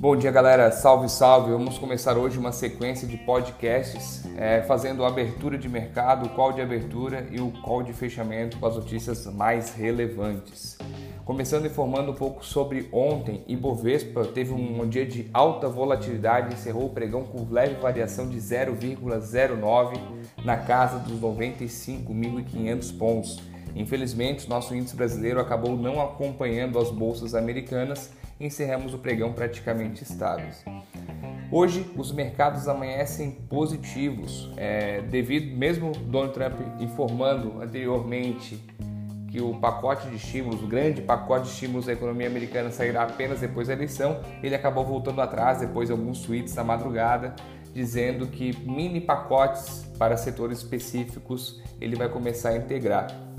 Bom dia, galera. Salve, salve. Vamos começar hoje uma sequência de podcasts é, fazendo a abertura de mercado, o call de abertura e o call de fechamento com as notícias mais relevantes. Começando informando um pouco sobre ontem, Ibovespa teve um dia de alta volatilidade, encerrou o pregão com leve variação de 0,09 na casa dos 95.500 pontos. Infelizmente, nosso índice brasileiro acabou não acompanhando as bolsas americanas encerramos o pregão praticamente estáveis. Hoje, os mercados amanhecem positivos, é, devido, mesmo Donald Trump informando anteriormente que o pacote de estímulos, o grande pacote de estímulos da economia americana sairá apenas depois da eleição, ele acabou voltando atrás depois de alguns tweets na madrugada, dizendo que mini pacotes para setores específicos ele vai começar a integrar.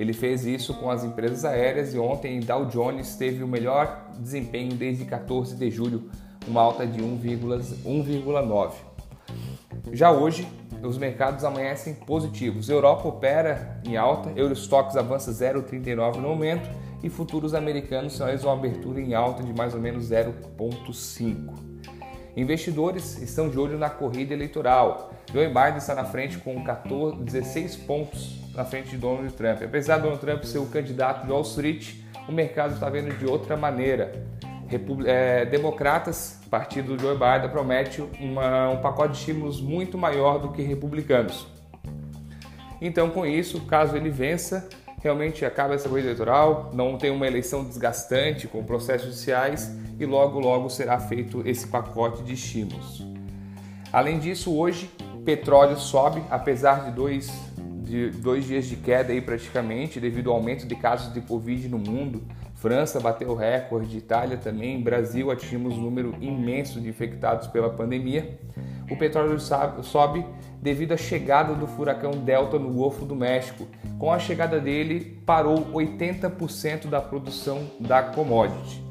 Ele fez isso com as empresas aéreas e ontem Dow Jones teve o melhor desempenho desde 14 de julho, uma alta de 1,9. Já hoje, os mercados amanhecem positivos. Europa opera em alta, Eurostox avança 0,39 no momento e futuros americanos sinalizam uma abertura em alta de mais ou menos 0,5. Investidores estão de olho na corrida eleitoral. Joe Biden está na frente com 14, 16 pontos na frente de Donald Trump. Apesar de Donald Trump ser o candidato de Wall Street, o mercado está vendo de outra maneira. Repub é, democratas, partido do Joe Biden, promete uma, um pacote de estímulos muito maior do que republicanos. Então, com isso, caso ele vença, realmente acaba essa corrida eleitoral, não tem uma eleição desgastante com processos judiciais e logo, logo será feito esse pacote de estímulos. Além disso, hoje, petróleo sobe, apesar de dois de dois dias de queda aí praticamente, devido ao aumento de casos de Covid no mundo. França bateu recorde, Itália também, Brasil atingimos um número imenso de infectados pela pandemia. O petróleo sobe devido à chegada do furacão Delta no Golfo do México. Com a chegada dele, parou 80% da produção da commodity.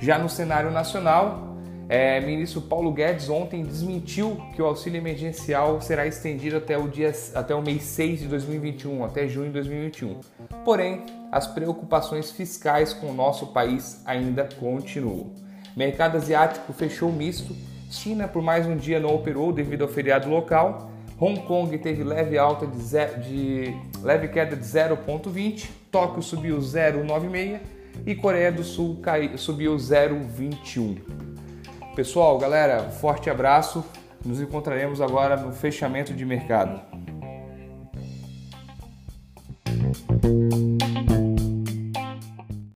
Já no cenário nacional, é, ministro Paulo Guedes ontem desmentiu que o auxílio emergencial será estendido até o, dia, até o mês 6 de 2021, até junho de 2021. Porém, as preocupações fiscais com o nosso país ainda continuam. Mercado asiático fechou misto, China por mais um dia não operou devido ao feriado local, Hong Kong teve leve alta de, de leve queda de 0,20, Tóquio subiu 0,96 e Coreia do Sul cai, subiu 0,21. Pessoal, galera, forte abraço. Nos encontraremos agora no fechamento de mercado.